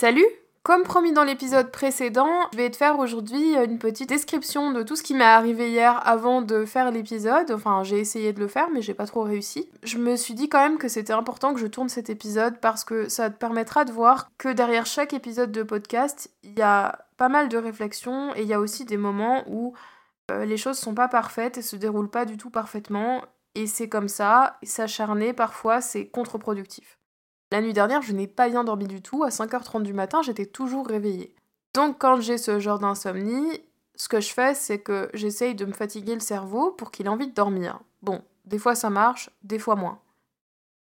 Salut Comme promis dans l'épisode précédent, je vais te faire aujourd'hui une petite description de tout ce qui m'est arrivé hier avant de faire l'épisode. Enfin, j'ai essayé de le faire, mais j'ai pas trop réussi. Je me suis dit quand même que c'était important que je tourne cet épisode parce que ça te permettra de voir que derrière chaque épisode de podcast, il y a pas mal de réflexions et il y a aussi des moments où euh, les choses sont pas parfaites et se déroulent pas du tout parfaitement. Et c'est comme ça, s'acharner parfois c'est contre-productif. La nuit dernière, je n'ai pas bien dormi du tout. À 5h30 du matin, j'étais toujours réveillée. Donc quand j'ai ce genre d'insomnie, ce que je fais, c'est que j'essaye de me fatiguer le cerveau pour qu'il ait envie de dormir. Bon, des fois ça marche, des fois moins.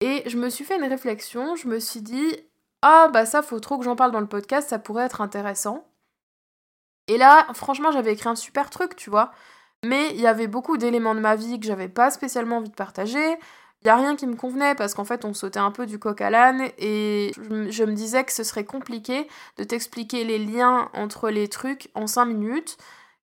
Et je me suis fait une réflexion, je me suis dit ah bah ça faut trop que j'en parle dans le podcast, ça pourrait être intéressant. Et là, franchement, j'avais écrit un super truc, tu vois. Mais il y avait beaucoup d'éléments de ma vie que j'avais pas spécialement envie de partager. Il n'y a rien qui me convenait parce qu'en fait on sautait un peu du coq à l'âne et je, me disais que ce serait compliqué de t'expliquer les liens entre les trucs en 5 minutes.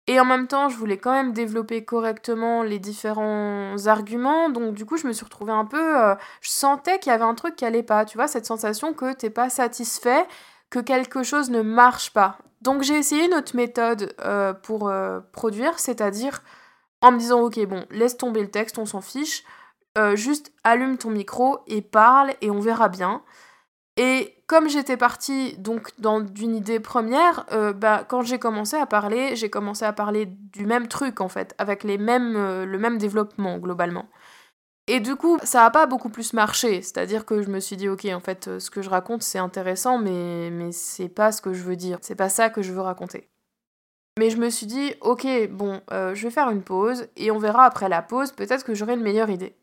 Et en même temps, je voulais quand même développer correctement les différents arguments. Donc du coup, je me suis retrouvée un peu... Euh, je sentais qu'il y avait un truc qui allait pas. Tu vois, cette sensation que t'es pas satisfait, que quelque chose ne marche pas. Donc j'ai essayé une autre méthode euh, pour euh, produire, c'est-à-dire en me disant, ok, bon, laisse tomber le texte, on s'en fiche. Euh, juste allume ton micro et parle et on verra bien. Et comme j'étais partie donc dans d'une idée première, euh, bah, quand j'ai commencé à parler, j'ai commencé à parler du même truc en fait, avec les mêmes, euh, le même développement globalement. Et du coup, ça a pas beaucoup plus marché, c'est-à-dire que je me suis dit ok en fait ce que je raconte c'est intéressant mais mais c'est pas ce que je veux dire, c'est pas ça que je veux raconter. Mais je me suis dit, ok, bon, euh, je vais faire une pause et on verra après la pause, peut-être que j'aurai une meilleure idée.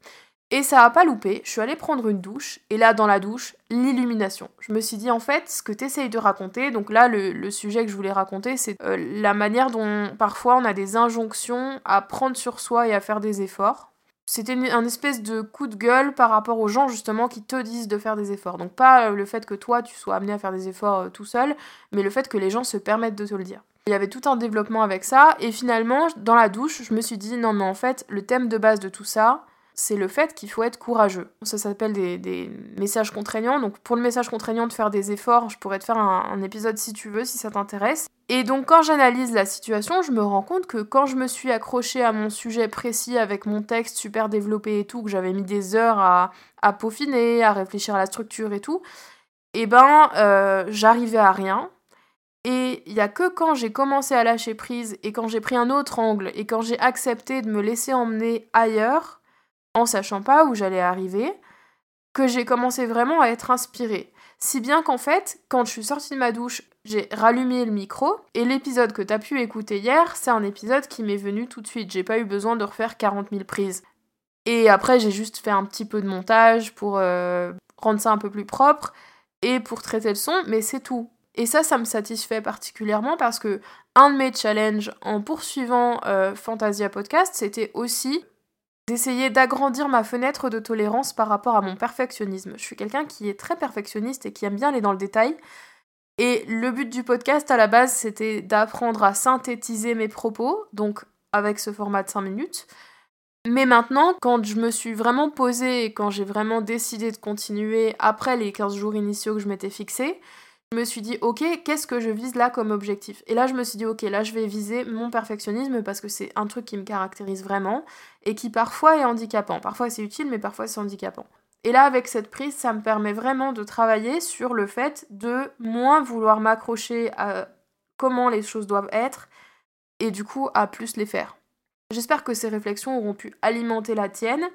Et ça a pas loupé, je suis allée prendre une douche, et là, dans la douche, l'illumination. Je me suis dit, en fait, ce que tu essayes de raconter, donc là, le, sujet que je voulais raconter, c'est euh, la manière dont parfois on a des injonctions à prendre sur soi et à faire des efforts. C'était un espèce de coup de gueule par rapport aux gens justement qui te disent de faire des efforts. Donc pas euh, le fait que toi tu sois amené à faire des efforts tout seul, mais le fait que les gens se permettent de te le dire. Il y avait tout un développement avec ça. Et finalement, dans la douche, je me suis dit, non, mais en fait, le thème de base de tout ça, c'est le fait qu'il faut être courageux. Ça s'appelle des, messages contraignants. Donc pour le message contraignant de faire des efforts, je pourrais te faire un, épisode si tu veux, si ça t'intéresse. Et donc quand j'analyse la situation, je me rends compte que quand je me suis accrochée à mon sujet précis avec mon texte super développé et tout, que j'avais mis des heures à, peaufiner, à réfléchir à la structure et tout, et eh ben euh, j'arrivais à rien. Et il y a que quand j'ai commencé à lâcher prise et quand j'ai pris un autre angle et quand j'ai accepté de me laisser emmener ailleurs, en sachant pas où j'allais arriver, que j'ai commencé vraiment à être inspirée. Si bien qu'en fait, quand je suis sortie de ma douche, j'ai rallumé le micro et l'épisode que t'as pu écouter hier, c'est un épisode qui m'est venu tout de suite. J'ai pas eu besoin de refaire 40 000 prises. Et après, j'ai juste fait un petit peu de montage pour euh, rendre ça un peu plus propre et pour traiter le son, mais c'est tout. Et ça, ça me satisfait particulièrement parce que un de mes challenges en poursuivant euh, Fantasia Podcast, c'était aussi d'essayer d'agrandir ma fenêtre de tolérance par rapport à mon perfectionnisme. Je suis quelqu'un qui est très perfectionniste et qui aime bien aller dans le détail. Et le but du podcast à la base, c'était d'apprendre à synthétiser mes propos, donc avec ce format de 5 minutes. Mais maintenant, quand je me suis vraiment posée et quand j'ai vraiment décidé de continuer après les 15 jours initiaux que je m'étais fixés, je me suis dit, ok, qu'est-ce que je vise là comme objectif? Et là, je me suis dit, ok, là, je vais viser mon perfectionnisme parce que c'est un truc qui me caractérise vraiment et qui parfois est handicapant. Parfois c'est utile, mais parfois c'est handicapant. Et là, avec cette prise, ça me permet vraiment de travailler sur le fait de moins vouloir m'accrocher à comment les choses doivent être et du coup à plus les faire. J'espère que ces réflexions auront pu alimenter la tienne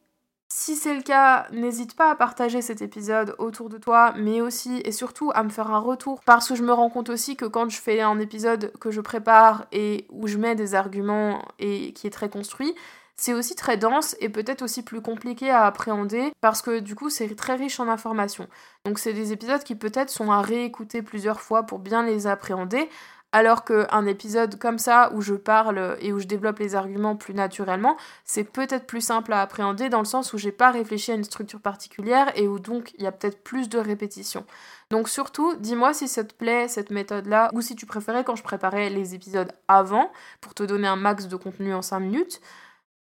si c'est le cas, n'hésite pas à partager cet épisode autour de toi, mais aussi et surtout à me faire un retour. Parce que je me rends compte aussi que quand je fais un épisode que je prépare et où je mets des arguments et qui est très construit, c'est aussi très dense et peut-être aussi plus compliqué à appréhender parce que du coup c'est très riche en informations. Donc c'est des épisodes qui peut-être sont à réécouter plusieurs fois pour bien les appréhender alors qu'un épisode comme ça, où je parle et où je développe les arguments plus naturellement, c'est peut-être plus simple à appréhender dans le sens où j'ai pas réfléchi à une structure particulière et où donc il y a peut-être plus de répétitions. Donc surtout, dis-moi si ça te plaît cette méthode-là, ou si tu préférais quand je préparais les épisodes avant, pour te donner un max de contenu en 5 minutes.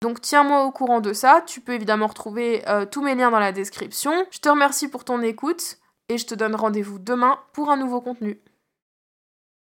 Donc tiens-moi au courant de ça, tu peux évidemment retrouver euh, tous mes liens dans la description. Je te remercie pour ton écoute, et je te donne rendez-vous demain pour un nouveau contenu.